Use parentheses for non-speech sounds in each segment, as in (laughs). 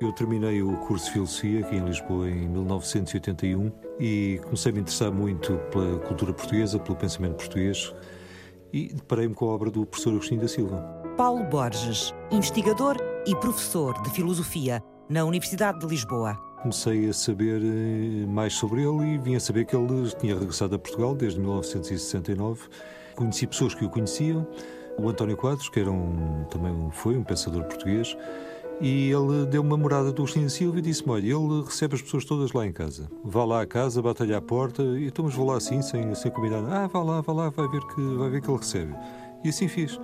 Eu terminei o curso de Filosofia aqui em Lisboa em 1981 e comecei a me interessar muito pela cultura portuguesa, pelo pensamento português e deparei-me com a obra do professor Agostinho da Silva. Paulo Borges, investigador e professor de Filosofia na Universidade de Lisboa. Comecei a saber eh, mais sobre ele e vim a saber que ele tinha regressado a Portugal desde 1969. Conheci pessoas que o conheciam, o António Quadros, que era um, também foi um pensador português, e ele deu uma morada do Agostinho Silva e disse-me: Olha, ele recebe as pessoas todas lá em casa. Vá lá à casa, bate-lhe à porta, e então, mas vou lá assim, sem, sem combinar. Ah, vá lá, vá lá, vai ver, que, vai ver que ele recebe. E assim fiz.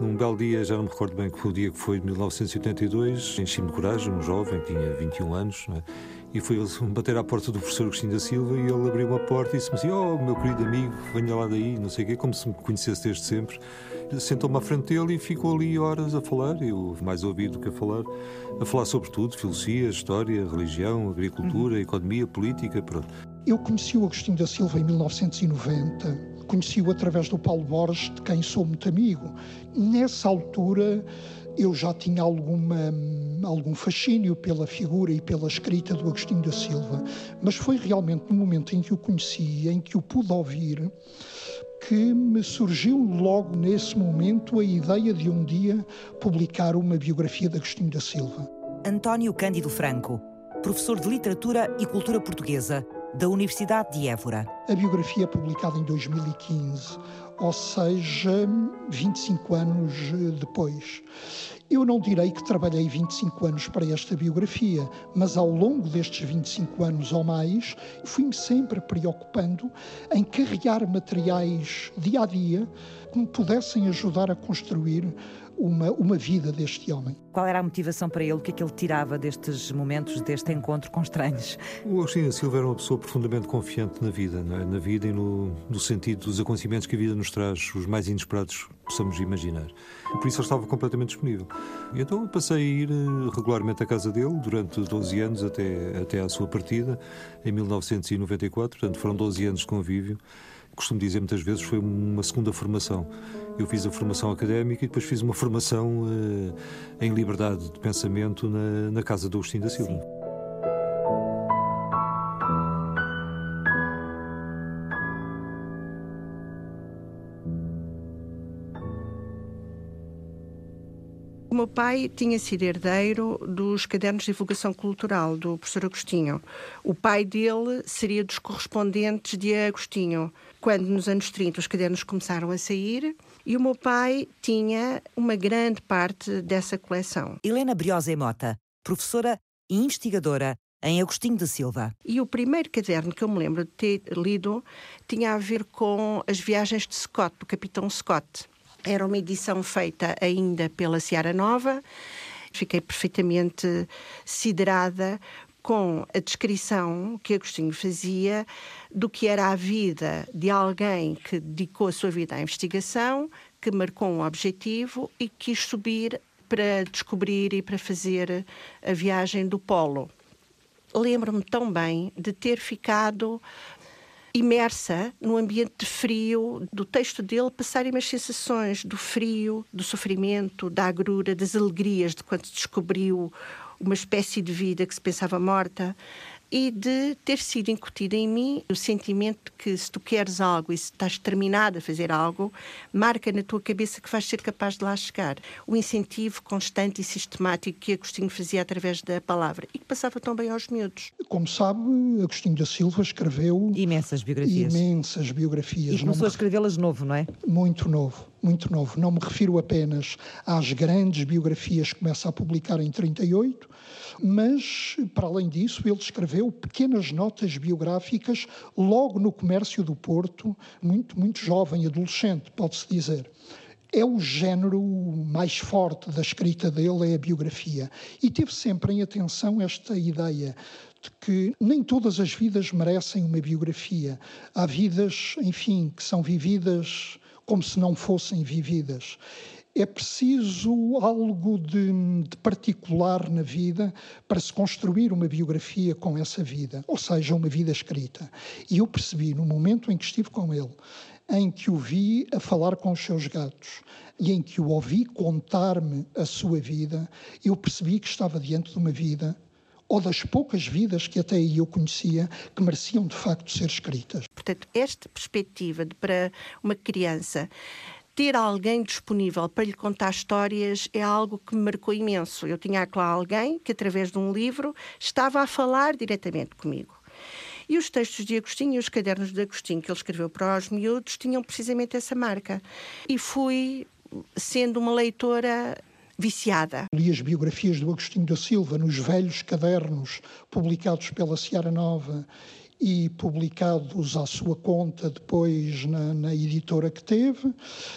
Num belo dia, já não me recordo bem que foi o dia que foi, de 1982, enchi-me de coragem, um jovem, tinha 21 anos, é? e fui bater à porta do professor Agostinho da Silva e ele abriu uma porta e disse-me assim: Oh, meu querido amigo, venha lá daí, não sei o quê, como se me conhecesse desde sempre sentou-me à frente dele e ficou ali horas a falar, eu mais ouvido do que a falar, a falar sobre tudo, filosofia, história, religião, agricultura, uhum. economia, política, pronto. Eu conheci o Agostinho da Silva em 1990, conheci-o através do Paulo Borges, de quem sou muito amigo. Nessa altura eu já tinha alguma, algum fascínio pela figura e pela escrita do Agostinho da Silva, mas foi realmente no momento em que o conheci, em que o pude ouvir, que me surgiu logo nesse momento a ideia de um dia publicar uma biografia de Agostinho da Silva. António Cândido Franco, professor de Literatura e Cultura Portuguesa da Universidade de Évora. A biografia é publicada em 2015, ou seja, 25 anos depois. Eu não direi que trabalhei 25 anos para esta biografia, mas ao longo destes 25 anos ou mais, fui-me sempre preocupando em carregar materiais dia a dia que me pudessem ajudar a construir uma, uma vida deste homem. Qual era a motivação para ele? O que é que ele tirava destes momentos, deste encontro com estranhos? O Agostinho Silva era uma pessoa profundamente confiante na vida, é? na vida e no, no sentido dos acontecimentos que a vida nos traz, os mais inesperados que possamos imaginar. Por isso ele estava completamente disponível. E então eu passei a ir eh, regularmente à casa dele durante 12 anos até, até à sua partida, em 1994, portanto foram 12 anos de convívio costumo dizer muitas vezes, foi uma segunda formação. Eu fiz a formação académica e depois fiz uma formação uh, em liberdade de pensamento na, na casa do Agostinho da Silva. Sim. O meu pai tinha sido herdeiro dos cadernos de divulgação cultural do professor Agostinho. O pai dele seria dos correspondentes de Agostinho. Quando nos anos 30 os cadernos começaram a sair, e o meu pai tinha uma grande parte dessa coleção. Helena Briosa e Mota, professora e investigadora em Agostinho de Silva. E o primeiro caderno que eu me lembro de ter lido tinha a ver com as viagens de Scott, do capitão Scott. Era uma edição feita ainda pela Seara Nova. Fiquei perfeitamente siderada com a descrição que Agostinho fazia do que era a vida de alguém que dedicou a sua vida à investigação, que marcou um objetivo e quis subir para descobrir e para fazer a viagem do Polo. Lembro-me tão bem de ter ficado imersa no ambiente de frio, do texto dele passarem umas sensações do frio, do sofrimento, da agrura, das alegrias de quando descobriu uma espécie de vida que se pensava morta e de ter sido incutida em mim o sentimento de que se tu queres algo e se estás determinado a fazer algo, marca na tua cabeça que vais ser capaz de lá chegar. O incentivo constante e sistemático que Agostinho fazia através da palavra e que passava tão bem aos miúdos. Como sabe, Agostinho da Silva escreveu imensas biografias. Imensas biografias. E começou a escrevê-las novo, não é? Muito novo muito novo. Não me refiro apenas às grandes biografias que começa a publicar em 38, mas, para além disso, ele escreveu pequenas notas biográficas logo no comércio do Porto, muito, muito jovem, adolescente, pode-se dizer é o género mais forte da escrita dele, é a biografia. E teve sempre em atenção esta ideia de que nem todas as vidas merecem uma biografia. Há vidas, enfim, que são vividas como se não fossem vividas. É preciso algo de, de, particular na vida para se construir uma biografia com essa vida, ou seja, uma vida escrita. E eu percebi, no momento em que estive com ele, em que o vi a falar com os seus gatos e em que o ouvi contar-me a sua vida, eu percebi que estava diante de uma vida ou das poucas vidas que até aí eu conhecia que mereciam de facto ser escritas. Portanto, esta perspectiva de, para uma criança ter alguém disponível para lhe contar histórias é algo que me marcou imenso. Eu tinha lá alguém que, através de um livro, estava a falar diretamente comigo. E os textos de Agostinho e os cadernos de Agostinho que ele escreveu para os miúdos tinham precisamente essa marca. E fui sendo uma leitora viciada. Li as biografias do Agostinho da Silva nos velhos cadernos publicados pela Seara Nova e publicados à sua conta depois na, na, editora que teve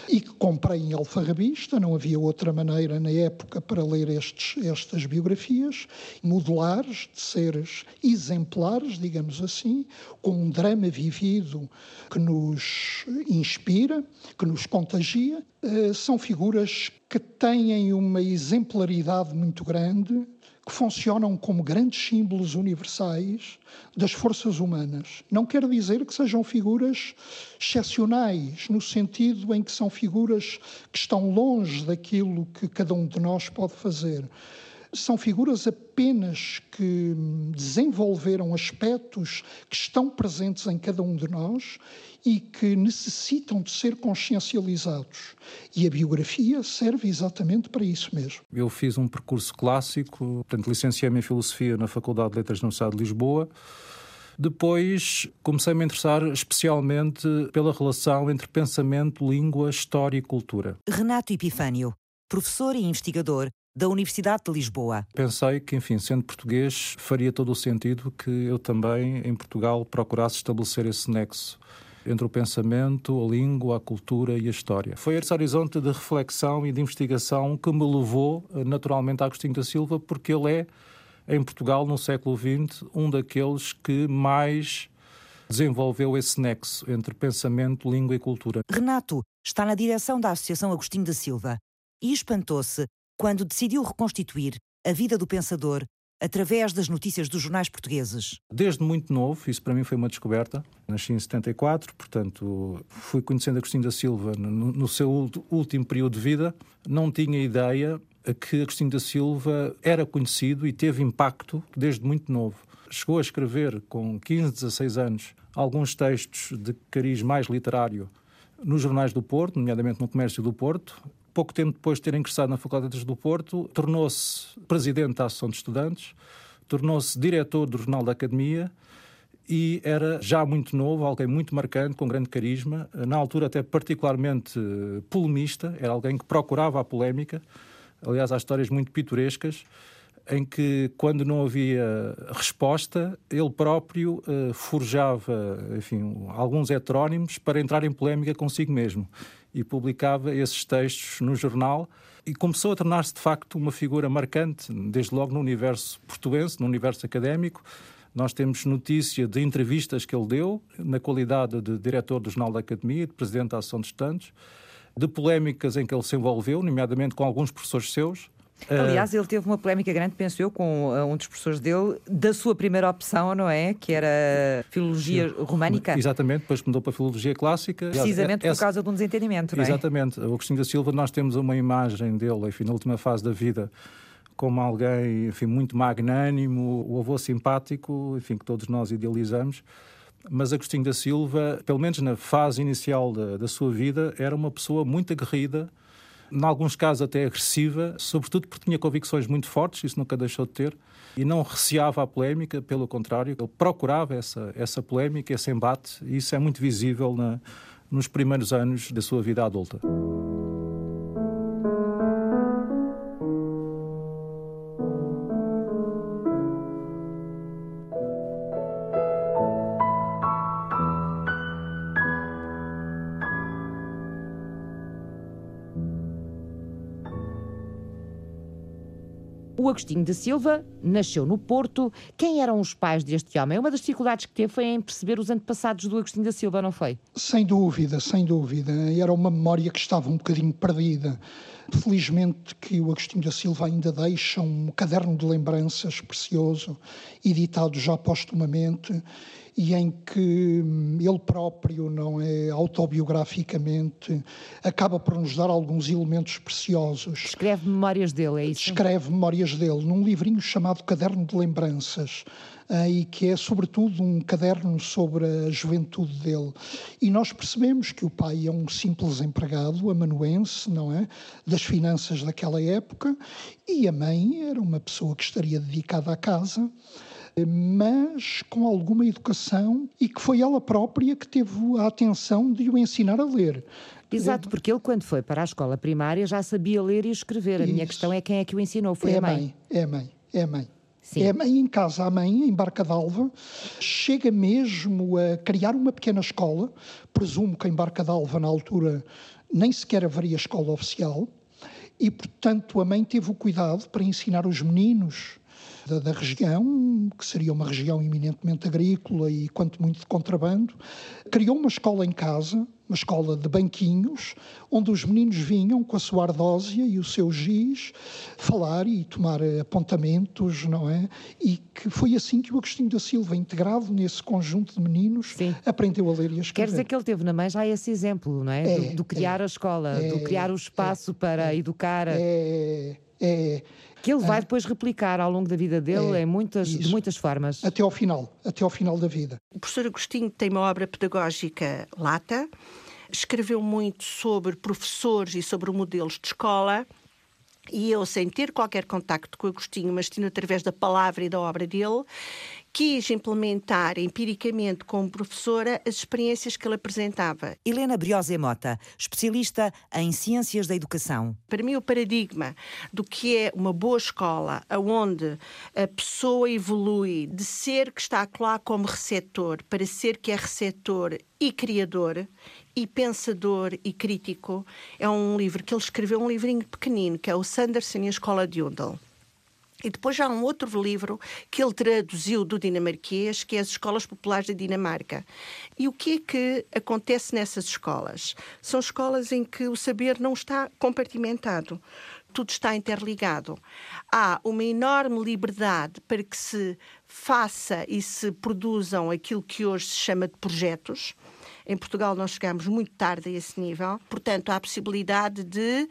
e que comprei em alfarrabista, não havia outra maneira na época para ler estes, estas biografias, modulares, de seres exemplares, digamos assim, com um drama vivido que nos inspira, que nos contagia. Uh, são figuras que têm uma exemplaridade muito grande, que funcionam como grandes símbolos universais das forças humanas. Não quer dizer que sejam figuras excepcionais, no sentido em que são figuras que estão longe daquilo que cada um de nós pode fazer. São figuras apenas que desenvolveram aspectos que estão presentes em cada um de nós e que necessitam de ser consciencializados. E a biografia serve exatamente para isso mesmo. Eu fiz um percurso clássico, portanto, licenciei-me em Filosofia na Faculdade de Letras da Universidade de Lisboa. Depois comecei -me a me interessar especialmente pela relação entre pensamento, língua, história e cultura. Renato Epifânio, professor e investigador da Universidade de Lisboa. Pensei que, enfim, sendo português, faria todo o sentido que eu também, em Portugal, procurasse estabelecer esse nexo entre o pensamento, a língua, a cultura e a história. Foi esse horizonte de reflexão e de investigação que me levou eh, naturalmente a Agostinho da Silva, porque ele é, em Portugal, no século XX, um daqueles que mais desenvolveu esse nexo entre pensamento, língua e cultura. Renato está na direção da Associação Agostinho da Silva e espantou-se quando decidiu reconstituir a vida do pensador através das notícias dos jornais portugueses? Desde muito novo, isso para mim foi uma descoberta. Nasci em 74, portanto, fui conhecendo Agostinho da Silva no, no seu último período de vida. Não tinha ideia que Agostinho da Silva era conhecido e teve impacto desde muito novo. Chegou a escrever, com 15, 16 anos, alguns textos de cariz mais literário nos jornais do Porto, nomeadamente no Comércio do Porto, pouco tempo depois de ter ingressado na Faculdade de Letras do Porto, tornou-se presidente da Associação de Estudantes, tornou-se diretor do Jornal da Academia e era já muito novo, alguém muito marcante, com grande carisma, na altura até particularmente polemista, era alguém que procurava a polémica. Aliás, há histórias muito pitorescas em que, quando não havia resposta, ele próprio uh, forjava enfim, alguns heterónimos para entrar em polémica consigo mesmo e publicava esses textos no jornal e começou a tornar-se de facto uma figura marcante, desde logo no universo portuense, no universo académico. Nós temos notícia de entrevistas que ele deu, na qualidade de diretor do Jornal da Academia, de presidente da Ação de Estudantes, de polémicas em que ele se envolveu, nomeadamente com alguns professores seus, Aliás, ele teve uma polémica grande, penso eu, com uh, um dos professores dele, da sua primeira opção, não é? Que era Filologia Sim. Românica. Exatamente, depois mudou para Filologia Clássica. Precisamente por causa de um desentendimento, não é? Exatamente. O Agostinho da Silva, nós temos uma imagem dele, enfim, na última fase da vida, como alguém, enfim, muito magnânimo, o avô simpático, enfim, que todos nós idealizamos mas Agostinho da Silva, pelo menos na fase inicial da, da, sua vida, era uma pessoa muito aguerrida, em alguns casos até agressiva, sobretudo porque tinha convicções muito fortes, isso nunca deixou de ter, e não receava a polémica, pelo contrário, ele procurava essa, essa polémica, esse embate, e isso é muito visível na, nos primeiros anos da sua vida adulta. Agostinho de Silva nasceu no Porto. Quem eram os pais deste homem? Uma das dificuldades que teve foi em perceber os antepassados do Agostinho da Silva, não foi? Sem dúvida, sem dúvida. Era uma memória que estava um bocadinho perdida. Felizmente que o Agostinho da Silva ainda deixa um caderno de lembranças precioso, editado já postumamente, e em que hum, ele próprio, não é autobiograficamente, acaba por nos dar alguns elementos preciosos. Escreve memórias dele, é isso? Escreve memórias dele num livrinho chamado Caderno de Lembranças. Eh, e que é, sobretudo, um caderno sobre a juventude dele. E nós percebemos que o pai é um simples empregado amanuense, não é? Das finanças daquela época, e a mãe era uma pessoa que estaria dedicada à casa mas com alguma educação e que foi ela própria que teve a atenção de o ensinar a ler. Exato, porque ele, quando foi para a escola primária, já sabia ler e escrever. A Isso. minha questão é quem é que o ensinou? Foi é a mãe? mãe? É a mãe, é a mãe. Sim. É a mãe em casa, a mãe, em Barca d'Alva, chega mesmo a criar uma pequena escola. Presumo que em Barca d'Alva, na altura, nem sequer haveria escola oficial. E, portanto, a mãe teve o cuidado para ensinar os meninos da, da, região, que seria uma região eminentemente agrícola e quanto muito de contrabando, criou uma escola em casa, uma escola de banquinhos, onde os meninos vinham com a sua ardósia e o seu giz falar e tomar apontamentos, não é? E que foi assim que o Agostinho da Silva, integrado nesse conjunto de meninos, Sim. aprendeu a ler e a escrever. Quer dizer que ele teve na mãe já esse exemplo, não é? é do, do, criar é, a escola, é, do criar o espaço para é, educar. É, é, que ele vai depois replicar ao longo da vida dele é, muitas, de muitas formas. Até ao final, até ao final da vida. O professor Agostinho tem uma obra pedagógica lata, escreveu muito sobre professores e sobre modelos de escola. E eu, sem ter qualquer contacto com o Agostinho, mas tendo através da palavra e da obra dele, quis implementar empiricamente como professora as experiências que ele apresentava. Helena Briose Mota, especialista em ciências da educação. Para mim, o paradigma do que é uma boa escola, aonde a pessoa evolui de ser que está lá como receptor para ser que é receptor e criador e pensador e crítico, é um livro que ele escreveu, um livrinho pequenino, que é o Sanderson e a Escola de Undel. E depois há um outro livro que ele traduziu do dinamarquês, que é As Escolas Populares da Dinamarca. E o que é que acontece nessas escolas? São escolas em que o saber não está compartimentado. Tudo está interligado. Há uma enorme liberdade para que se faça e se produzam aquilo que hoje se chama de projetos. Em Portugal nós chegamos muito tarde a esse nível, portanto há a possibilidade de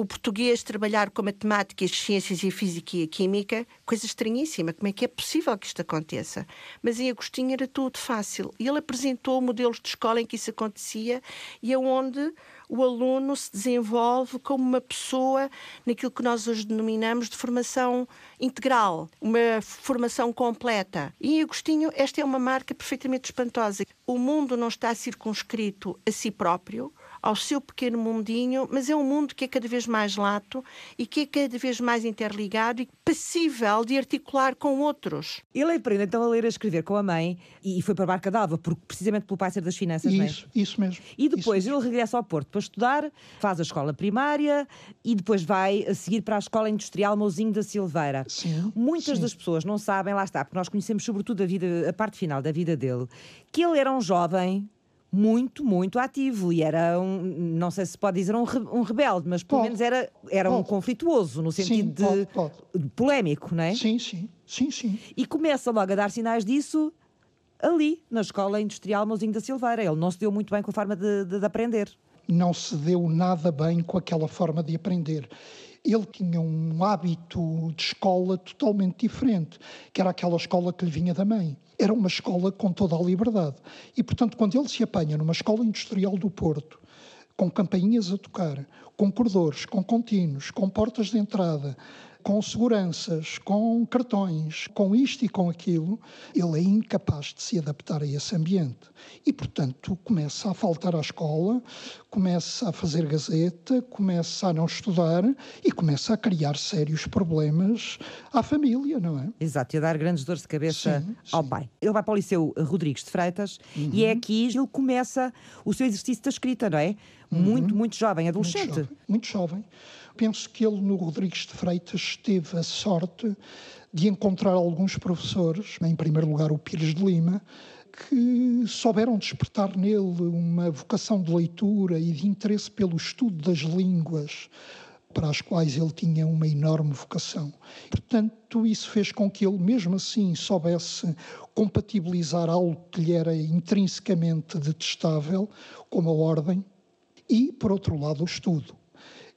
o português trabalhar com matemática, as ciências e física e química, coisa estranhíssima. Como é que é possível que isto aconteça? Mas em Agostinho era tudo fácil. Ele apresentou modelos de escola em que isso acontecia e aonde o aluno se desenvolve como uma pessoa naquilo que nós hoje denominamos de formação integral, uma formação completa. E em Agostinho, esta é uma marca perfeitamente espantosa. O mundo não está circunscrito a si próprio, ao seu pequeno mundinho, mas é um mundo que é cada vez mais lato e que é cada vez mais interligado e passível de articular com outros. Ele aprende então a ler e a escrever com a mãe e foi para a Barca d'Alva, porque, precisamente pelo pai ser das finanças, isso, não é? Isso mesmo. E depois ele regressa ao Porto para estudar, faz a escola primária e depois vai a seguir para a Escola Industrial Mouzinho da Silveira. Sim, Muitas sim. das pessoas não sabem, lá está, porque nós conhecemos sobretudo a, vida, a parte final da vida dele, que ele era um jovem muito, muito ativo e era um, não sei se pode dizer um, um rebelde, mas pelo pode, menos era, era um conflituoso, no sentido sim, de, pode, de polémico, não é? Sim, sim, sim, sim. E começa logo a dar sinais disso ali, na Escola Industrial Mouzinho da Silveira. Ele não se deu muito bem com a forma de, de, de aprender. Não se deu nada bem com aquela forma de aprender ele tinha um hábito de escola totalmente diferente, que era aquela escola que lhe vinha da mãe era uma escola com toda a liberdade. E, portanto, quando ele se apanha numa escola industrial do Porto, com campainhas a tocar, com corredores, com contínuos, com portas de entrada, com seguranças, com cartões, com isto e com aquilo, ele é incapaz de se adaptar a esse ambiente. E, portanto, começa a faltar à escola, começa a fazer gazeta, começa a não estudar e começa a criar sérios problemas à família, não é? Exato, e a dar grandes dores de cabeça sim, ao sim. pai. Ele vai para o Liceu Rodrigues de Freitas uhum. e é aqui que ele começa o seu exercício da escrita, não é? Muito, uhum. muito jovem, adolescente. Muito jovem. Muito jovem penso que ele, no Rodrigues de Freitas, teve a sorte de encontrar alguns professores, em primeiro lugar o Pires de Lima, que souberam despertar nele uma vocação de leitura e de interesse pelo estudo das línguas, para as quais ele tinha uma enorme vocação. Portanto, isso fez com que ele, mesmo assim, soubesse compatibilizar algo que lhe era intrinsecamente detestável, como a ordem, e, por outro lado, o estudo.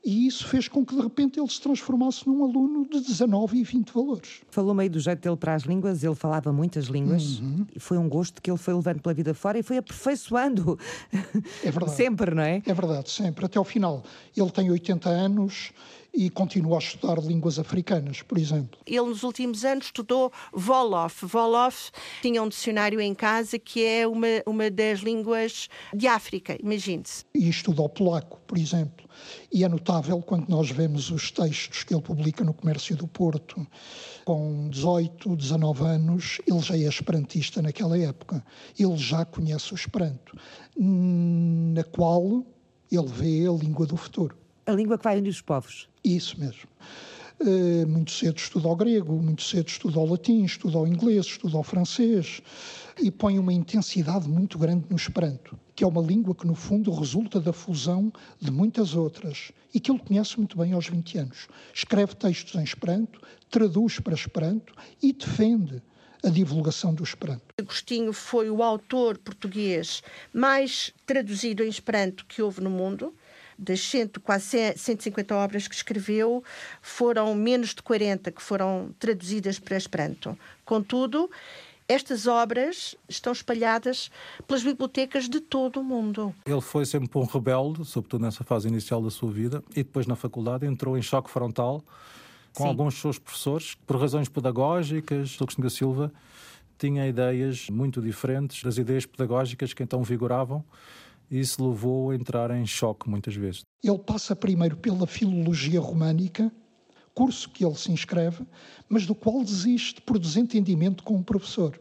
E isso fez com que, de repente, ele se transformasse num aluno de 19 e 20 valores. Falou meio do jeito dele para as línguas, ele falava muitas línguas, uhum. e foi um gosto que ele foi levando pela vida fora e foi aperfeiçoando. É verdade. (laughs) sempre, não é? É verdade, sempre, até ao final. Ele tem 80 anos e continua a estudar línguas africanas, por exemplo. Ele, nos últimos anos, estudou Wolof. Wolof tinha um dicionário em casa que é uma, uma das línguas de África, imagine-se. E estudou polaco, por exemplo. E é notável quando nós vemos os textos que ele publica no Comércio do Porto, com 18, 19 anos, ele já é esperantista naquela época. Ele já conhece o Esperanto, na qual ele vê a língua do futuro. A língua que vai unir os povos. Isso mesmo. Uh, muito cedo estudou grego, muito cedo estudou latim, estudou inglês, estudou francês e põe uma intensidade muito grande no Esperanto, que é uma língua que, no fundo, resulta da fusão de muitas outras e que ele conhece muito bem aos 20 anos. Escreve textos em Esperanto, traduz para Esperanto e defende a divulgação do Esperanto. Agostinho foi o autor português mais traduzido em Esperanto que houve no mundo das 100, quase 150 obras que escreveu, foram menos de 40 que foram traduzidas para Esperanto. Contudo, estas obras estão espalhadas pelas bibliotecas de todo o mundo. Ele foi sempre um rebelde, sobretudo nessa fase inicial da sua vida, e depois na faculdade entrou em choque frontal com Sim. alguns dos seus professores, por razões pedagógicas, Agostinho da Silva tinha ideias muito diferentes das ideias pedagógicas que então vigoravam e isso levou a entrar em choque muitas vezes. Ele passa primeiro pela filologia românica, curso que ele se inscreve, mas do qual desiste por desentendimento com o professor.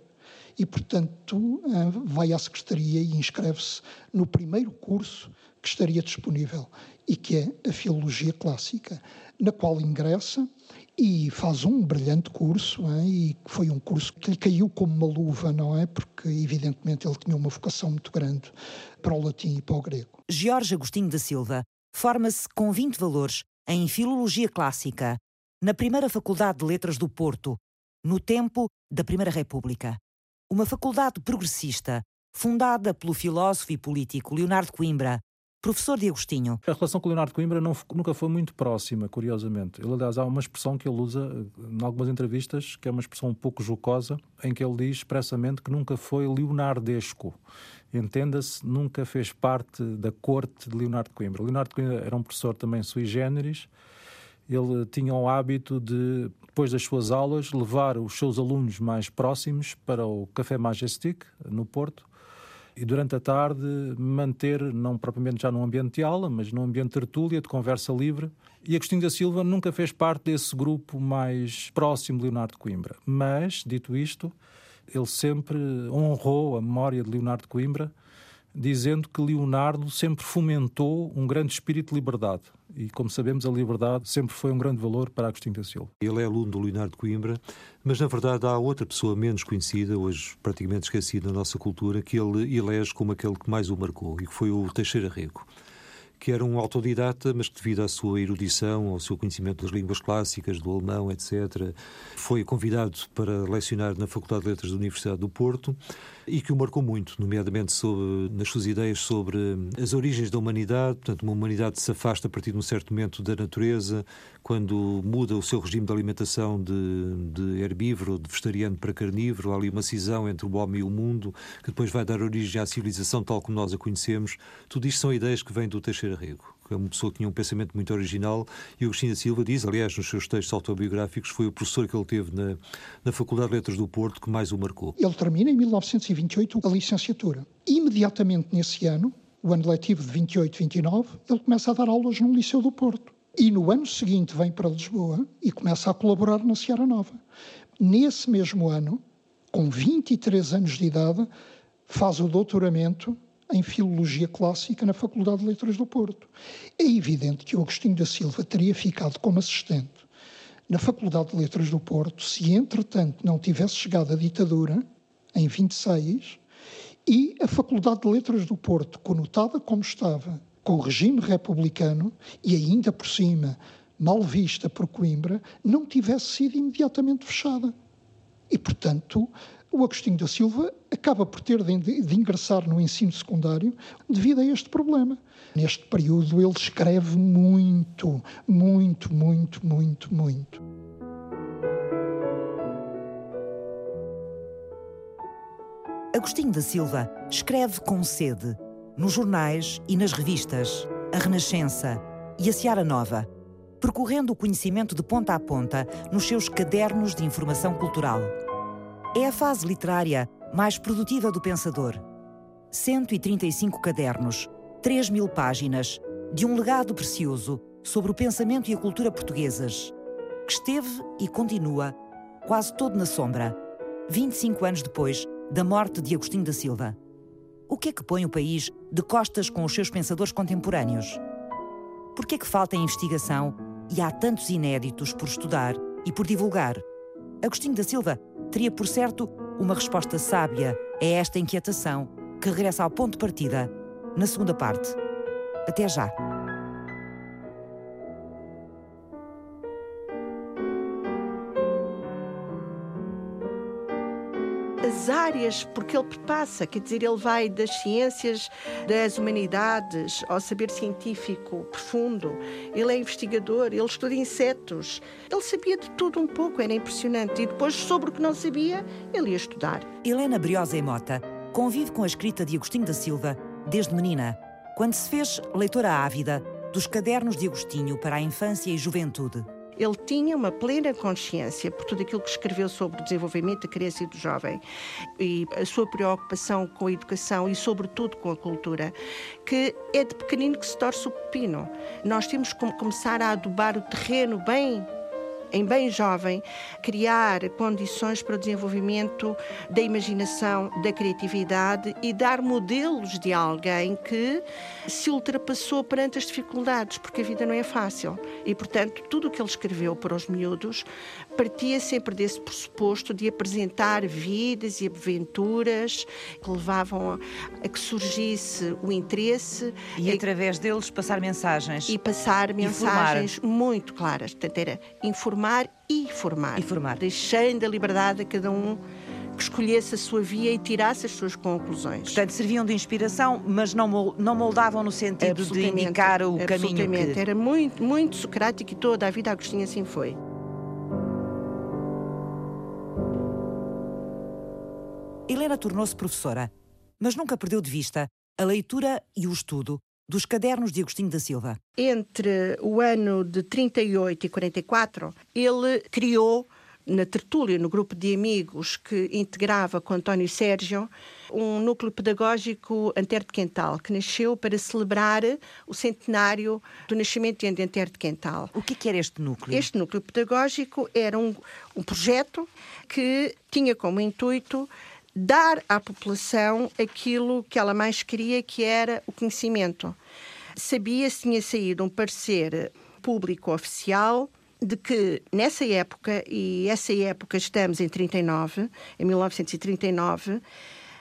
E, portanto, ah, vai à secretaria e inscreve-se no primeiro curso que estaria disponível e que é a Filologia Clássica, na qual ingressa e faz um brilhante curso, hein, e foi um curso que lhe caiu como uma luva, não é? Porque, evidentemente, ele tinha uma vocação muito grande para o latim e para o grego. Jorge Agostinho da Silva forma-se com 20 valores em Filologia Clássica, na primeira Faculdade de Letras do Porto, no tempo da Primeira República. Uma faculdade progressista, fundada pelo filósofo e político Leonardo Coimbra, Professor de Agostinho. A relação com Leonardo Coimbra não, nunca foi muito próxima, curiosamente. Ele, aliás, há uma expressão que ele usa eh, em algumas entrevistas, que é uma expressão um pouco jocosa, em que ele diz expressamente que nunca foi leonardesco. Entenda-se, nunca fez parte da corte de Leonardo Coimbra. Leonardo Coimbra era um professor também sui generis. Ele tinha o hábito de, depois das suas aulas, levar os seus alunos mais próximos para o Café Majestic, no Porto, e durante a tarde manter, não propriamente já num ambiente de aula, mas num ambiente de tertúlia, de conversa livre. E Agostinho da Silva nunca fez parte desse grupo mais próximo de Leonardo Coimbra. Mas, dito isto, ele sempre honrou a memória de Leonardo Coimbra dizendo que Leonardo sempre fomentou um grande espírito de liberdade. E, como sabemos, a liberdade sempre foi um grande valor para Agostinho da Silva. Ele é aluno do Leonardo Coimbra, mas, na verdade, há outra pessoa menos conhecida, hoje praticamente esquecida na nossa cultura, que ele elege como aquele que mais o marcou, e que foi o Teixeira Rego que era um autodidata, mas que devido à sua erudição, ao seu conhecimento das línguas clássicas, do alemão, etc., foi convidado para lecionar na Faculdade de Letras da Universidade do Porto e que o marcou muito, nomeadamente sobre, nas suas ideias sobre as origens da humanidade, portanto, uma humanidade que se afasta a partir de um certo momento da natureza, quando muda o seu regime de alimentação de, de herbívoro, de vegetariano para carnívoro, há ali uma cisão entre o homem e o mundo, que depois vai dar origem à civilização tal como nós a conhecemos. Tudo isto são ideias que vêm do Teixeira Rego, é uma pessoa que tinha um pensamento muito original, e o Agostinho da Silva diz, aliás, nos seus textos autobiográficos, foi o professor que ele teve na, na Faculdade de Letras do Porto que mais o marcou. Ele termina em 1928 a licenciatura. Imediatamente nesse ano, o ano letivo de 28-29, ele começa a dar aulas no Liceu do Porto. E no ano seguinte vem para Lisboa e começa a colaborar na Seara Nova. Nesse mesmo ano, com 23 anos de idade, faz o doutoramento em Filologia Clássica na Faculdade de Letras do Porto. É evidente que o Agostinho da Silva teria ficado como assistente na Faculdade de Letras do Porto se, entretanto, não tivesse chegado a ditadura, em 26, e a Faculdade de Letras do Porto, conotada como estava com o regime republicano e ainda por cima mal vista por Coimbra, não tivesse sido imediatamente fechada. E, portanto, o Agostinho da Silva acaba por ter de, de, ingressar no ensino secundário devido a este problema. Neste período, ele escreve muito, muito, muito, muito, muito. Agostinho da Silva escreve com sede, nos jornais e nas revistas, a Renascença e a Seara Nova, percorrendo o conhecimento de ponta a ponta nos seus cadernos de informação cultural. É a fase literária mais produtiva do pensador. 135 cadernos, 3 mil páginas, de um legado precioso sobre o pensamento e a cultura portuguesas, que esteve e continua quase todo na sombra, 25 anos depois da morte de Agostinho da Silva. O que é que põe o país de costas com os seus pensadores contemporâneos? Por que é que falta investigação e há tantos inéditos por estudar e por divulgar? Agostinho da Silva teria, por certo, uma resposta sábia a esta inquietação que regressa ao ponto de partida na segunda parte. Até já! Áreas porque ele passa, quer dizer, ele vai das ciências, das humanidades, ao saber científico profundo. Ele é investigador, ele estuda insetos. Ele sabia de tudo um pouco, era impressionante. E depois, sobre o que não sabia, ele ia estudar. Helena Briosa e Mota convive com a escrita de Agostinho da Silva desde menina, quando se fez leitora ávida dos cadernos de Agostinho para a infância e juventude. Ele tinha uma plena consciência por tudo aquilo que escreveu sobre o desenvolvimento da criança e do jovem e a sua preocupação com a educação e, sobretudo, com a cultura, que é de pequenino que se torce o pepino. Nós temos que começar a adubar o terreno bem em bem jovem, criar condições para o desenvolvimento da imaginação, da criatividade e dar modelos de alguém que se ultrapassou perante as dificuldades, porque a vida não é fácil. E, portanto, tudo o que ele escreveu para os miúdos partia sempre desse pressuposto de apresentar vidas e aventuras que levavam a que surgisse o interesse. E, e através deles passar mensagens. E passar mensagens informar. muito claras. Portanto, era informar e formar. E formar. Deixando a liberdade a cada um que escolhesse a sua via e tirasse as suas conclusões. Portanto, serviam de inspiração, mas não, não moldavam no sentido de indicar o caminho que... Era muito, muito socrático e toda a vida Agostinho assim foi. Helena tornou-se professora, mas nunca perdeu de vista a leitura e o estudo dos cadernos de Agostinho da Silva. Entre o ano de 38 e 44, ele criou na tertúlia, no grupo de amigos que integrava com António Sérgio, um núcleo pedagógico Antero de Quental, que nasceu para celebrar o centenário do nascimento de Antero de Quental. O que, era este núcleo? Este núcleo pedagógico era um, um projeto que tinha como intuito dar à população aquilo que ela mais queria, que era o conhecimento. Sabia-se, tinha saído um parecer público oficial de que nessa época, e essa época estamos em 39, em 1939,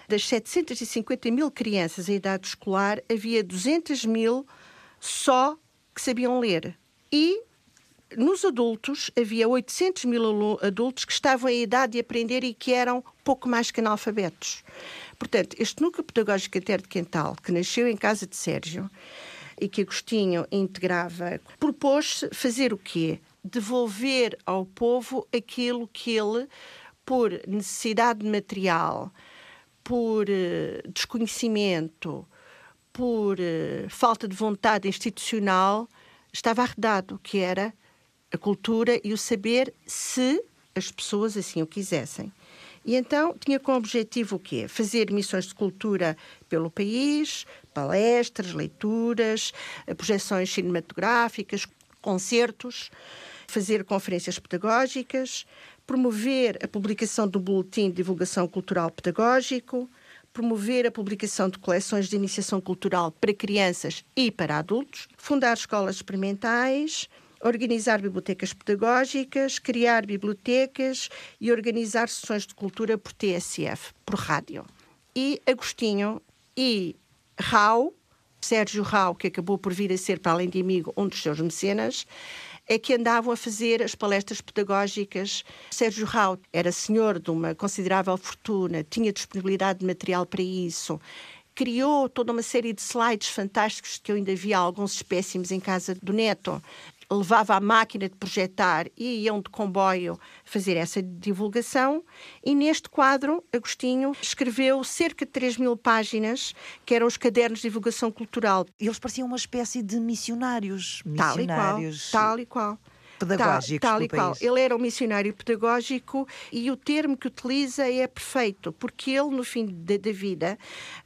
das 750 mil crianças em idade escolar, havia 200 mil só que sabiam ler. E nos adultos, havia 800 mil adultos que estavam em idade de aprender e que eram pouco mais que analfabetos. Portanto, este núcleo pedagógico Ater de Quental, que nasceu em casa de Sérgio e que Agostinho integrava, propôs fazer o quê? Devolver ao povo aquilo que ele, por necessidade material, por uh, desconhecimento, por uh, falta de vontade institucional, estava arredado, que era a cultura e o saber se as pessoas assim o quisessem. E então tinha como objetivo o quê? Fazer missões de cultura pelo país, palestras, leituras, eh, projeções cinematográficas, concertos, fazer conferências pedagógicas, promover a publicação do boletim de divulgação cultural pedagógico, promover a publicação de coleções de iniciação cultural para crianças e para adultos, fundar escolas experimentais, organizar bibliotecas pedagógicas, criar bibliotecas e organizar sessões de cultura por TSF, por rádio. E Agostinho e Rau, Sérgio Rau, que acabou por vir a ser, para além de amigo, um dos seus mecenas, é que andavam a fazer as palestras pedagógicas. Sérgio Rau era senhor de uma considerável fortuna, tinha disponibilidade de material para isso criou toda uma série de slides fantásticos que eu ainda vi alguns espécimes em casa do Neto. Levava a máquina de projetar e iam de comboio fazer essa divulgação. E neste quadro, Agostinho escreveu cerca de 3 mil páginas, que eram os cadernos de divulgação cultural. Eles pareciam uma espécie de missionários. missionários tal e qual. Tal e qual pedagógicos tal, tal e qual. Ele era um missionário pedagógico e o termo que utiliza é perfeito, porque ele, no fim da, da vida,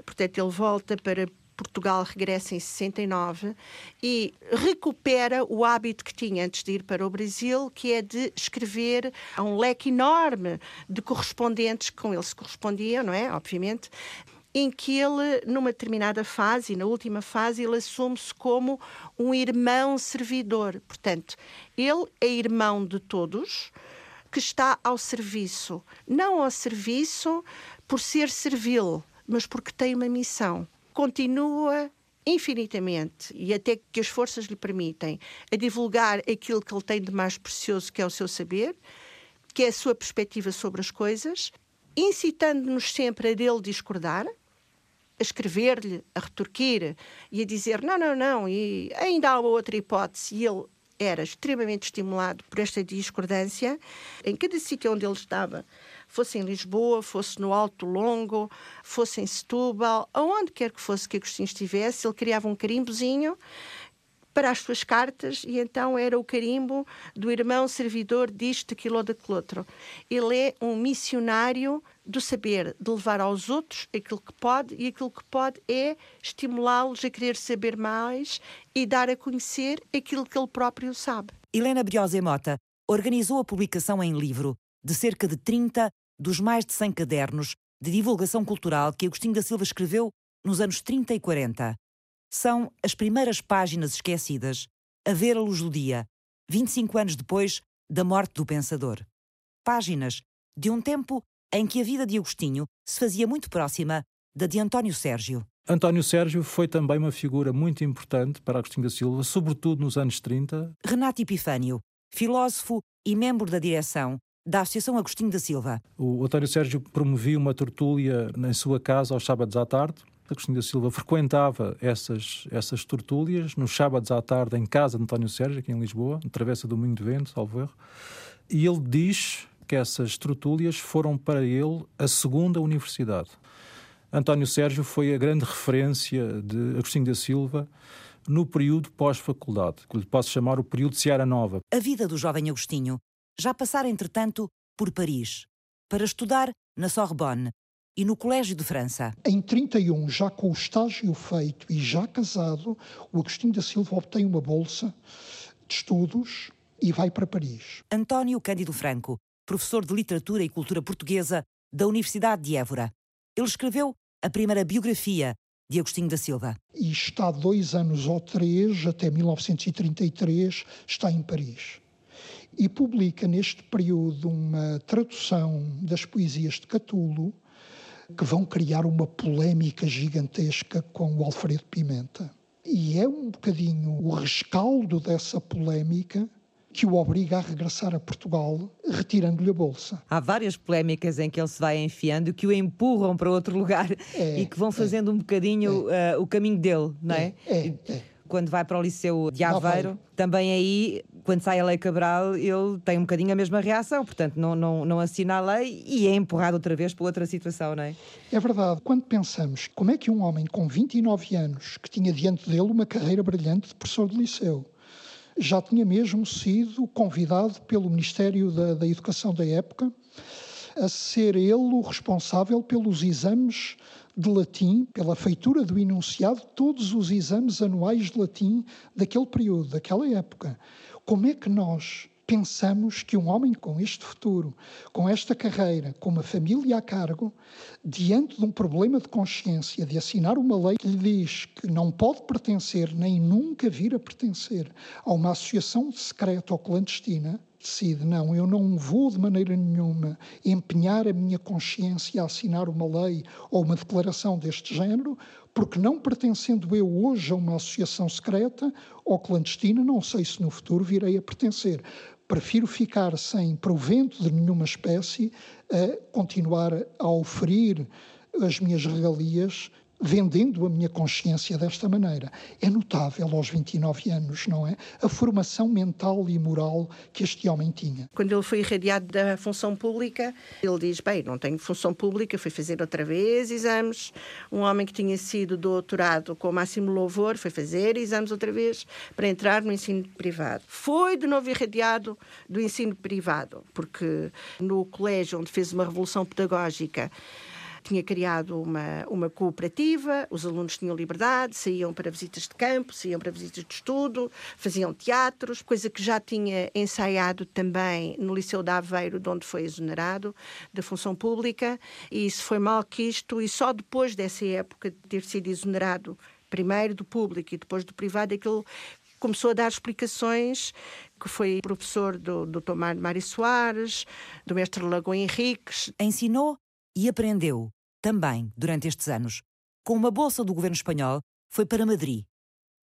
portanto, ele volta para Portugal regressa em 69 e recupera o hábito que tinha antes de ir para o Brasil, que é de escrever a um leque enorme de correspondentes que com ele se correspondiam, não é? Obviamente em que ele, numa determinada fase, na última fase, ele assume-se como um irmão servidor. Portanto, ele é irmão de todos, que está ao serviço. Não ao serviço por ser servil, mas porque tem uma missão. Continua infinitamente e até que as forças lhe permitem a divulgar aquilo que ele tem de mais precioso, que é o seu saber, que é a sua perspectiva sobre as coisas, incitando-nos sempre a dele discordar, a escrever-lhe, a retorquir e a dizer não, não, não, e ainda há outra hipótese. E ele era extremamente estimulado por esta discordância. Em cada sítio onde ele estava, fosse em Lisboa, fosse no Alto Longo, fosse em Setúbal, aonde quer que fosse que Agostinho estivesse, ele criava um carimbozinho para as suas cartas e então era o carimbo do irmão servidor disto, daquilo ou daquele outro. Ele é um missionário do saber, de levar aos outros aquilo que pode e aquilo que pode é estimulá-los a querer saber mais e dar a conhecer aquilo que ele próprio sabe. Helena Briosa Mota organizou a publicação em livro de cerca de 30 dos mais de 100 cadernos de divulgação cultural que Agostinho da Silva escreveu nos anos 30 e 40 são as primeiras páginas esquecidas a ver a luz do dia, 25 anos depois da morte do pensador. Páginas de um tempo em que a vida de Agostinho se fazia muito próxima da de António Sérgio. António Sérgio foi também uma figura muito importante para Agostinho da Silva, sobretudo nos anos 30. Renato Epifânio, filósofo e membro da direção da Associação Agostinho da Silva. O António Sérgio promovia uma tertúlia em sua casa aos sábados à tarde, Agostinho da Silva frequentava essas, essas tertúlias nos sábados à tarde em casa de António Sérgio, aqui em Lisboa, na Travessa do Moinho de Vento, salvo erro, e ele diz que essas tertúlias foram para ele a segunda universidade. António Sérgio foi a grande referência de Agostinho da Silva no período pós-faculdade, que lhe posso chamar o período de Seara Nova. A vida do jovem Agostinho já passara, entretanto, por Paris, para estudar na Sorbonne, e no Colégio de França. Em 31, já com o estágio feito e já casado, o Agostinho da Silva obtém uma bolsa de estudos e vai para Paris. António Cândido Franco, professor de Literatura e Cultura Portuguesa da Universidade de Évora. Ele escreveu a primeira biografia de Agostinho da Silva. E está dois anos ou três, até 1933, está em Paris. E publica neste período uma tradução das poesias de Catulo, que vão criar uma polémica gigantesca com o Alfredo Pimenta. E é um bocadinho o rescaldo dessa polémica que o obriga a regressar a Portugal, retirando-lhe a bolsa. Há várias polémicas em que ele se vai enfiando que o empurram para outro lugar é, e que vão fazendo é, um bocadinho é, uh, o caminho dele, não é? É, é. Quando vai para o Liceu de Aveiro, também aí, quando sai a Lei Cabral, ele tem um bocadinho a mesma reação, portanto, não, não, não assina a lei e é empurrado outra vez para outra situação, não é? É verdade. Quando pensamos como é que um homem com 29 anos, que tinha diante dele uma carreira brilhante de professor de liceu, já tinha mesmo sido convidado pelo Ministério da, da Educação da época a ser ele o responsável pelos exames de latim, pela feitura do enunciado, todos os exames anuais de latim daquele período, daquela época. Como é que nós pensamos que um homem com este futuro, com esta carreira, com uma família a cargo, diante de um problema de consciência, de assinar uma lei que lhe diz que não pode pertencer, nem nunca vir a pertencer a uma associação secreta ou clandestina, decide: não, eu não vou de maneira nenhuma empenhar a minha consciência a assinar uma lei ou uma declaração deste género, porque não pertencendo eu hoje a uma associação secreta ou clandestina, não sei se no futuro virei a pertencer. Prefiro ficar sem provento de nenhuma espécie a continuar a oferir as minhas regalias vendendo a minha consciência desta maneira. É notável aos 29 anos, não é? A formação mental e moral que este homem tinha. Quando ele foi irradiado da função pública, ele diz: Bem, não tenho função pública, fui fazer outra vez exames. Um homem que tinha sido doutorado com o máximo louvor foi fazer exames outra vez para entrar no ensino privado. Foi de novo irradiado do ensino privado, porque no colégio onde fez uma revolução pedagógica, tinha criado uma, uma cooperativa, os alunos tinham liberdade, saíam para visitas de campo, saíam para visitas de estudo, faziam teatros, coisa que já tinha ensaiado também no Liceu de Aveiro, de onde foi exonerado da função pública, e isso foi mal quisto, e só depois dessa época de ter sido exonerado, primeiro do público e depois do privado, é que ele começou a dar explicações que foi professor do, do Tomar Mário Soares, do mestre Lagoa Henriques. Ensinou e aprendeu também durante estes anos. Com uma bolsa do governo espanhol, foi para Madrid.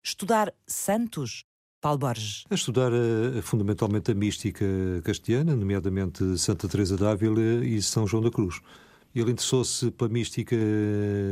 Estudar santos, Paulo Borges. A estudar uh, fundamentalmente a mística castelhana, nomeadamente Santa Teresa d'Ávila e São João da Cruz. Ele interessou-se pela mística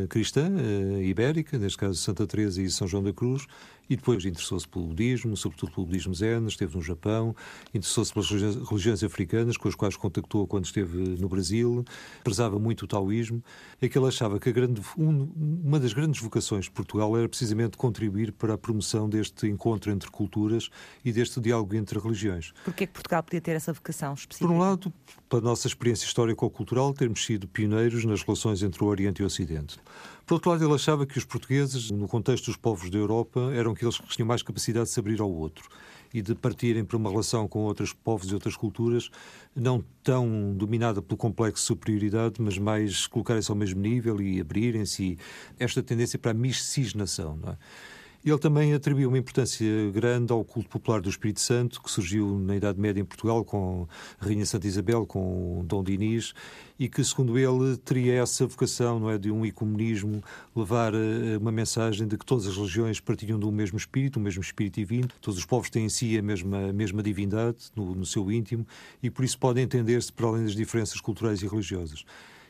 cristã uh, ibérica, neste caso Santa Teresa e São João da Cruz, e depois interessou-se pelo budismo, sobretudo pelo budismo zen, esteve no Japão, interessou-se pelas religiões africanas, com as quais contactou quando esteve no Brasil, prezava muito o taoísmo. É que ele achava que grande, um, uma das grandes vocações de Portugal era precisamente contribuir para a promoção deste encontro entre culturas e deste diálogo entre religiões. Porquê é que Portugal podia ter essa vocação específica? Por um lado, pela nossa experiência histórico-cultural, termos sido pioneiros nas relações entre o Oriente e o Ocidente. Por outro lado, ele achava que os portugueses, no contexto dos povos da Europa, eram aqueles que tinham mais capacidade de se abrir ao outro e de partirem para uma relação com outros povos e outras culturas, não tão dominada pelo complexo de superioridade, mas mais colocarem-se ao mesmo nível e abrirem-se. Esta tendência para a miscigenação. Não é? Ele também atribuiu uma importância grande ao culto popular do Espírito Santo, que surgiu na Idade Média em Portugal com a Rainha Santa Isabel, com Dom Dinis, e que, segundo ele, teria essa vocação não é, de um ecumenismo, levar eh, uma mensagem de que todas as religiões partilham do mesmo espírito, o mesmo espírito divino, todos os povos têm em si a mesma, a mesma divindade no, no seu íntimo e, por isso, podem entender-se para além das diferenças culturais e religiosas.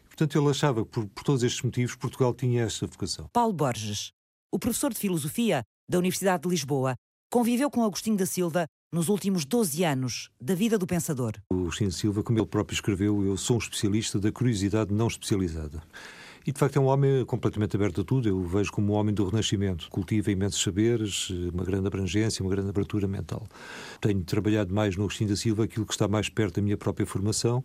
Portanto, ele achava que, por, por todos estes motivos, Portugal tinha esta vocação. Paulo Borges o professor de Filosofia da Universidade de Lisboa conviveu com Agostinho da Silva nos últimos 12 anos da vida do pensador. O Agostinho Silva, como ele próprio escreveu, eu sou um especialista da curiosidade não especializada. E de facto é um homem completamente aberto a tudo. Eu o vejo como um homem do Renascimento. Cultiva imensos saberes, uma grande abrangência, uma grande abertura mental. Tenho trabalhado mais no Agostinho da Silva aquilo que está mais perto da minha própria formação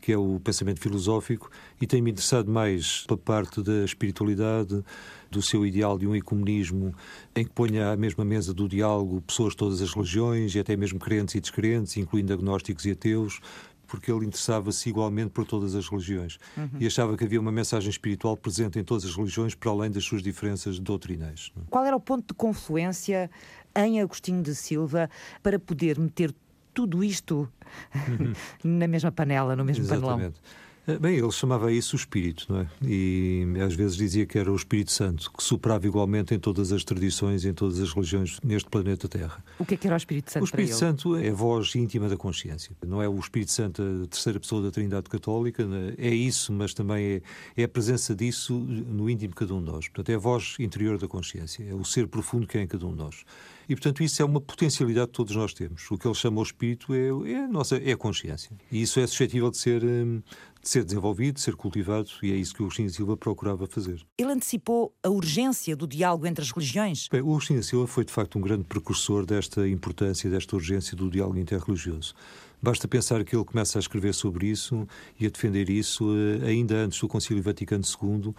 que é o pensamento filosófico, e tem-me interessado mais pela parte da espiritualidade, do seu ideal de um ecumenismo em que ponha à mesma mesa do diálogo pessoas de todas as religiões e até mesmo crentes e descrentes, incluindo agnósticos e ateus, porque ele interessava-se igualmente por todas as religiões uhum. e achava que havia uma mensagem espiritual presente em todas as religiões, para além das suas diferenças doutrinais. Qual era o ponto de confluência em Agostinho de Silva para poder meter tudo isto uhum. (laughs) na mesma panela, no mesmo Exatamente. panelão. Eh, bem, ele chamava isso o Espírito, não é? E às vezes dizia que era o Espírito Santo, que soprava igualmente em todas as tradições, em todas as religiões neste planeta Terra. O que é que era o Espírito Santo? O Espírito Santo é a voz íntima da consciência. Não é o Espírito Santo, a terceira pessoa da Trindade Católica, né? é isso, mas também é, é a presença disso no íntimo de cada um de nós. Portanto, é a voz interior da consciência, é o ser profundo que é em cada um de nós. E, portanto, isso é uma potencialidade que todos nós temos. O que ele chama o espírito é, é, a, nossa, é a consciência. E isso é suscetível de ser, hum, de ser desenvolvido, de ser cultivado, e é isso que o Agostinho Silva procurava fazer. Ele antecipou a urgência do diálogo entre as religiões? Bem, o Agostinho Silva foi, de facto, um grande precursor desta importância, desta urgência do diálogo interreligioso. Basta pensar que ele começa a escrever sobre isso e a defender isso eh, ainda antes do Concílio Vaticano II,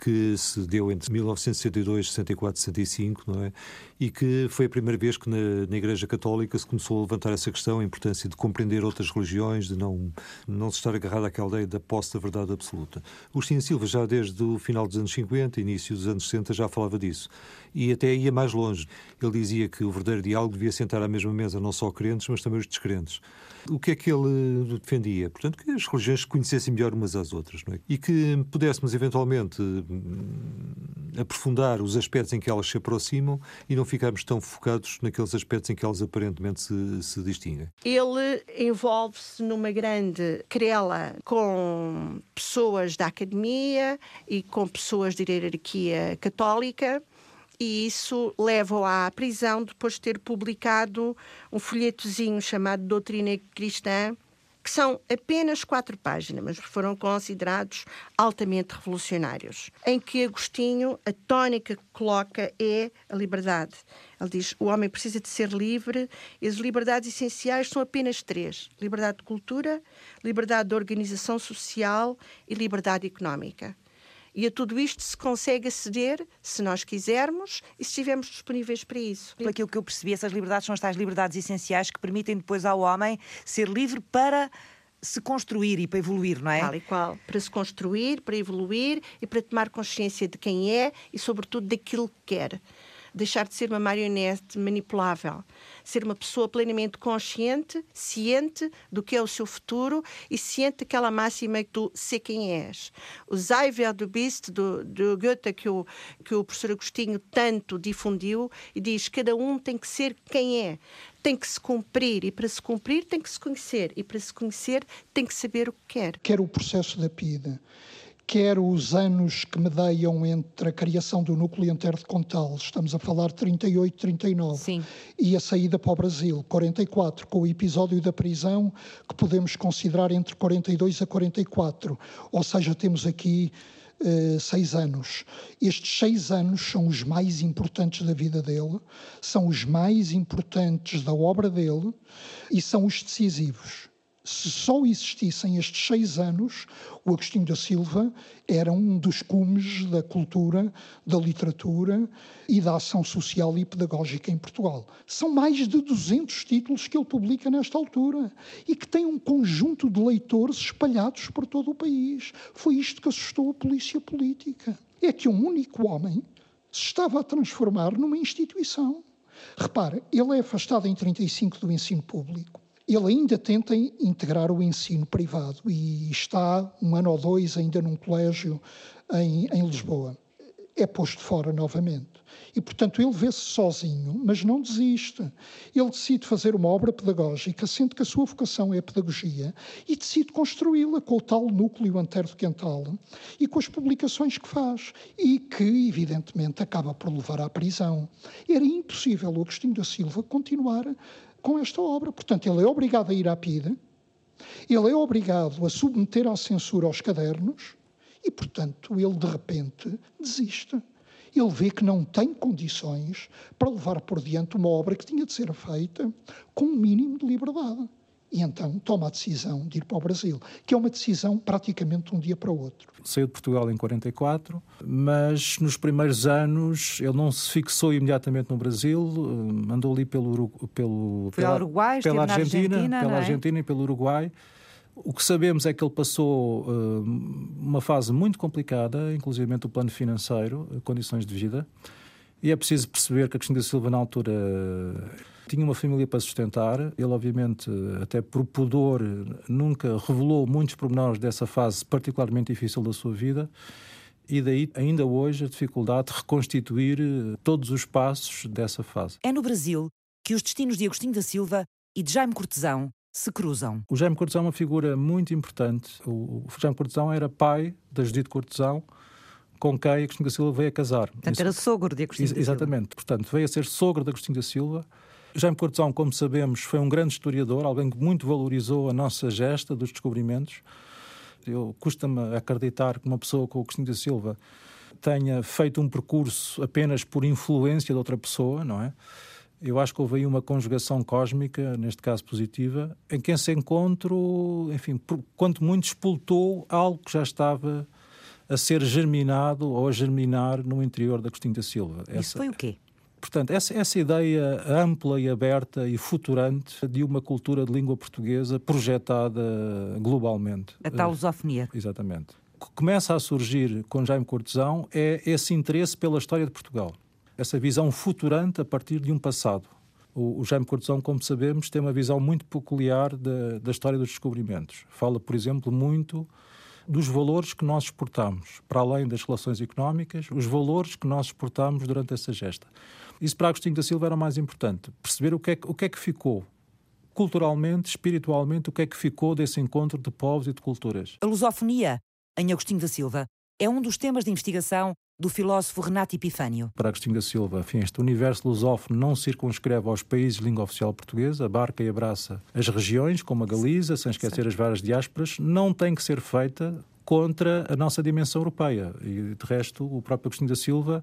que se deu entre 1962, 64 e 65, não é? E que foi a primeira vez que na, na, Igreja Católica se começou a levantar essa questão, a importância de compreender outras religiões, de não, não se estar agarrado àquela ideia da posse da verdade absoluta. Agostinho Silva, já desde o final dos anos 50, início dos anos 60, já falava disso. E até ia mais longe. Ele dizia que o verdadeiro diálogo devia sentar à mesma mesa não só crentes, mas também os descrentes. O que é que ele defendia? Portanto, que as religiões se conhecessem melhor umas às outras é? e que pudéssemos eventualmente hum, aprofundar os aspectos em que elas se aproximam e não ficarmos tão focados naqueles aspectos em que elas aparentemente se, se distinguem. Ele envolve-se numa grande querela com pessoas da academia e com pessoas da hierarquia católica e isso leva-o à prisão depois de ter publicado um folhetozinho chamado Doutrina Cristã, que são apenas quatro páginas, mas foram considerados altamente revolucionários, em que Agostinho, a tónica que coloca é a liberdade. Ele diz: o homem precisa de ser livre e as liberdades essenciais são apenas três: liberdade de cultura, liberdade de organização social e liberdade económica. E a tudo isto se consegue aceder, se nós quisermos e se estivermos disponíveis para isso. Pelo aquilo que eu percebi, essas liberdades são as tais liberdades essenciais que permitem depois ao homem ser livre para se construir e para evoluir, não é? Tal e qual. Para se construir, para evoluir e para tomar consciência de quem é e, sobretudo, daquilo que quer deixar de ser uma marionete manipulável, ser uma pessoa plenamente consciente, ciente do que é o seu futuro e ciente daquela máxima que tu sei quem és. O Sei wer du bist, do, do Goethe, que o, que o professor Agostinho tanto difundiu, e diz cada um tem que ser quem é. Tem que se cumprir. E para se cumprir tem que se conhecer. E para se conhecer tem que saber o que quer. Quer o processo da PIDE quer os anos que medeiam entre a criação do núcleo inteiro de Contal, estamos a falar de 38, 39, Sim. e a saída para o Brasil, 44, com o episódio da prisão, que podemos considerar entre 42 a 44. Ou seja, temos aqui uh, seis anos. Estes seis anos são os mais importantes da vida dele, são os mais importantes da obra dele e são os decisivos se só existissem estes seis anos, o Agostinho da Silva era um dos cumes da cultura, da literatura e da ação social e pedagógica em Portugal. São mais de 200 títulos que ele publica nesta altura e que tem um conjunto de leitores espalhados por todo o país. Foi isto que assustou a polícia política. É que um único homem se estava a transformar numa instituição. Repare, ele é afastado em 35 do ensino público ele ainda tenta integrar o ensino privado e está um ano ou dois ainda num colégio em, em Lisboa. É posto fora novamente. E, portanto, ele vê-se sozinho, mas não desiste. Ele decide fazer uma obra pedagógica, sendo que a sua vocação é a pedagogia, e decide construí-la com o tal núcleo antero de Quental e com as publicações que faz, e que, evidentemente, acaba por levar à prisão. Era impossível o Agostinho da Silva continuar com esta obra. Portanto, ele é obrigado a ir à PIDE, ele é obrigado a submeter à censura aos cadernos e, portanto, ele de repente desiste. Ele vê que não tem condições para levar por diante uma obra que tinha de ser feita com um mínimo de liberdade e então toma a decisão de ir para o Brasil, que é uma decisão praticamente de um dia para o outro. Saiu de Portugal em 44, mas nos primeiros anos ele não se fixou imediatamente no Brasil, eh, andou ali pelo, pelo pela, Uruguai, pela Argentina, Argentina, pela é? Argentina e pelo Uruguai. O que sabemos é que ele passou uh, uma fase muito complicada, inclusive o plano financeiro, condições de vida, e é preciso perceber que a Cristina Silva, na altura, tinha uma família para sustentar. Ele, obviamente, até por pudor, nunca revelou muitos pormenores dessa fase particularmente difícil da sua vida. E daí, ainda hoje, a dificuldade de reconstituir eh, todos os passos dessa fase. É no Brasil que os destinos de Agostinho da Silva e de Jaime Cortesão se cruzam. O Jaime Cortesão é uma figura muito importante. O Jaime Cortesão era pai da Judite Cortesão, com quem Agostinho da Silva veio a casar. Portanto, Isso, era sogro de Agostinho da Silva. Exatamente. Portanto, veio a ser sogro de Agostinho da Silva. Jaime Cortesão, como sabemos, foi um grande historiador, alguém que muito valorizou a nossa gesta dos descobrimentos. Eu custa-me acreditar que uma pessoa como Agostinho da Silva tenha feito um percurso apenas por influência de outra pessoa, não é? Eu acho que houve aí uma conjugação cósmica, neste caso positiva, em que esse encontro, enfim, quanto muito expultou algo que já estava a ser germinado ou a germinar no interior da Agostinho da Silva. Isso essa, foi o quê? Portanto, essa, essa ideia ampla e aberta e futurante de uma cultura de língua portuguesa projetada globalmente. A tal lusofonia. Exatamente. O que começa a surgir com Jaime Cortesão é esse interesse pela história de Portugal. Essa visão futurante a partir de um passado. O, o Jaime Cortesão, como sabemos, tem uma visão muito peculiar da, da história dos descobrimentos. Fala, por exemplo, muito dos valores que nós exportamos, para além das relações económicas, os valores que nós exportamos durante essa gesta. Isso para Agostinho da Silva era o mais importante, perceber o que é, o que, é que ficou culturalmente, espiritualmente, o que é que ficou desse encontro de povos e de culturas. A lusofonia, em Agostinho da Silva, é um dos temas de investigação do filósofo Renato Epifânio. Para Agostinho da Silva, enfim, este universo lusófono não circunscreve aos países de língua oficial portuguesa, abarca e abraça as regiões, como a Galiza, sem esquecer as várias diásporas, não tem que ser feita contra a nossa dimensão europeia. E, de resto, o próprio Agostinho da Silva,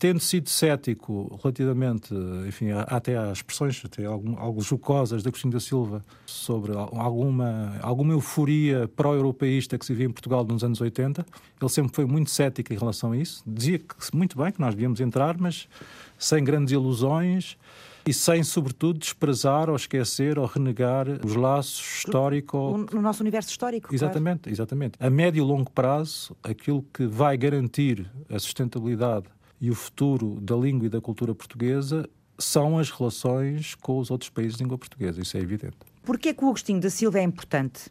tendo sido cético relativamente, enfim, até às expressões, até algo jocosas de Agostinho da Silva, sobre alguma, alguma euforia pró-europeísta que se via em Portugal nos anos 80, ele sempre foi muito cético em relação a isso. Dizia que, muito bem, que nós devíamos entrar, mas sem grandes ilusões e sem, sobretudo, desprezar ou esquecer ou renegar os laços históricos. No nosso universo histórico. Exatamente, claro. exatamente. A médio e longo prazo, aquilo que vai garantir a sustentabilidade e o futuro da língua e da cultura portuguesa são as relações com os outros países de língua portuguesa, isso é evidente. Porquê que o Agostinho da Silva é importante?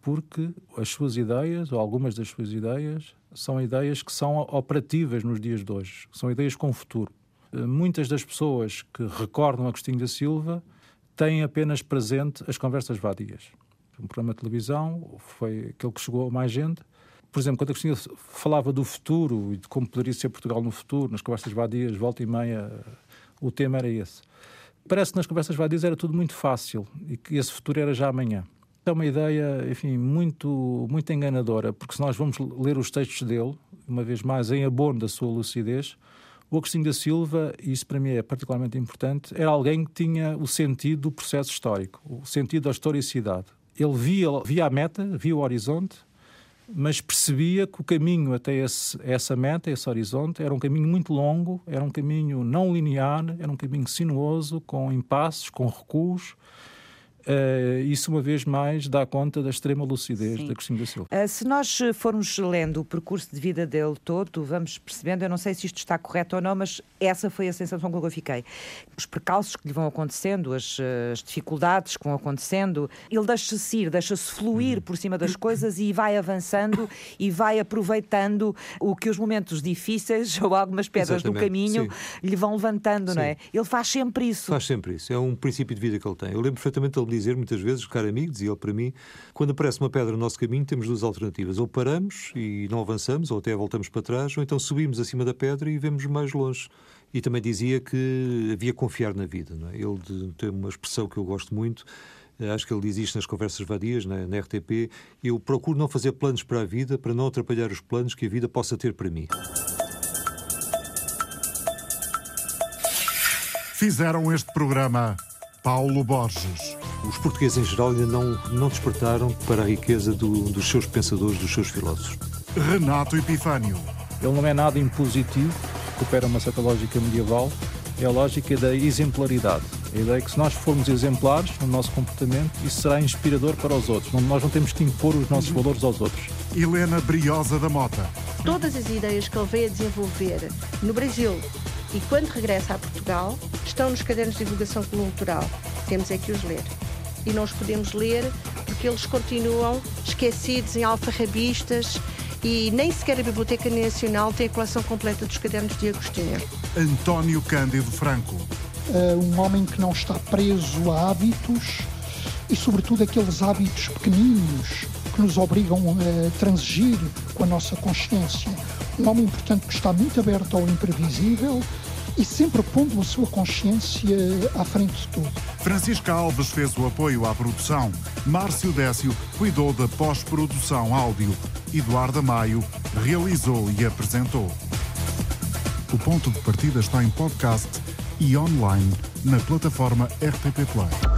Porque as suas ideias, ou algumas das suas ideias, são ideias que são operativas nos dias de hoje, são ideias com futuro. Eh, muitas das pessoas que recordam Agostinho da Silva têm apenas presente as conversas vadias. Um programa de televisão foi aquele que chegou a mais gente. Por exemplo, quando Agostinho falava do futuro e de como poderia ser Portugal no futuro, nas conversas vadias, volta e meia, o tema era esse. Parece que nas conversas vadias era tudo muito fácil e que esse futuro era já amanhã. É uma ideia, enfim, muito, muito enganadora, porque se nós vamos ler os textos dele, uma vez mais em abono da sua lucidez, o Agostinho da Silva, e isso para mim é particularmente importante, era alguém que tinha o sentido do processo histórico, o sentido da historicidade. Ele via, via a meta, via o horizonte, mas percebia que o caminho até esse, essa meta, esse horizonte, era um caminho muito longo, era um caminho não linear, era um caminho sinuoso, com impasses, com recuos, Uh, isso, uma vez mais, dá conta da extrema lucidez Sim. da Cristina da Silva. Uh, se nós formos lendo o percurso de vida dele todo, vamos percebendo, eu não sei se isto está correto ou não, mas essa foi a sensação com que eu fiquei. Os percalços que lhe vão acontecendo, as, as dificuldades que vão acontecendo, ele deixa-se ir, deixa-se fluir por cima das coisas e vai avançando e vai aproveitando o que os momentos difíceis (laughs) ou algumas pedras Exatamente. do caminho Sim. lhe vão levantando, Sim. não é? Ele faz sempre isso. Faz sempre isso. É um princípio de vida que ele tem. Eu lembro perfeitamente ele dizer muitas vezes, caro amigo, dizia ele para mim, quando aparece uma pedra no nosso caminho, temos duas alternativas. Ou paramos e não avançamos, ou até voltamos para trás, ou então subimos acima da pedra e vemos mais longe. E também dizia que havia confiar na vida. É? Ele tem uma expressão que eu gosto muito, acho que ele diz isto nas conversas vadias, na, na RTP, eu procuro não fazer planos para a vida para não atrapalhar os planos que a vida possa ter para mim. Fizeram este programa Paulo Borges. Os portugueses em geral ainda não, não despertaram para a riqueza do, dos seus pensadores, dos seus filósofos. Renato Epifânio. Ele não é nada impositivo, recupera uma certa lógica medieval, é a lógica da exemplaridade. A ideia é que se nós formos exemplares no nosso comportamento, isso será inspirador para os outros. Nós não temos que impor os nossos valores aos outros. Helena Briosa da Mota. Todas as ideias que ele veio a desenvolver no Brasil e quando regressa a Portugal, estão nos cadernos de divulgação cultural. Temos é que os ler e não os podemos ler porque eles continuam esquecidos em alfarrabistas e nem sequer a Biblioteca Nacional tem a coleção completa dos cadernos de Agostinho. António Cândido Franco. Uh, um homem que não está preso a hábitos e, sobretudo, aqueles hábitos pequeninos que nos obrigam a transigir com a nossa consciência. Um homem, portanto, que está muito aberto ao imprevisível e sempre pondo a sua consciência à frente de tudo. Francisca Alves fez o apoio à produção, Márcio Décio cuidou da pós-produção áudio, Eduardo Maio realizou e apresentou. O ponto de partida está em podcast e online na plataforma RTP Play.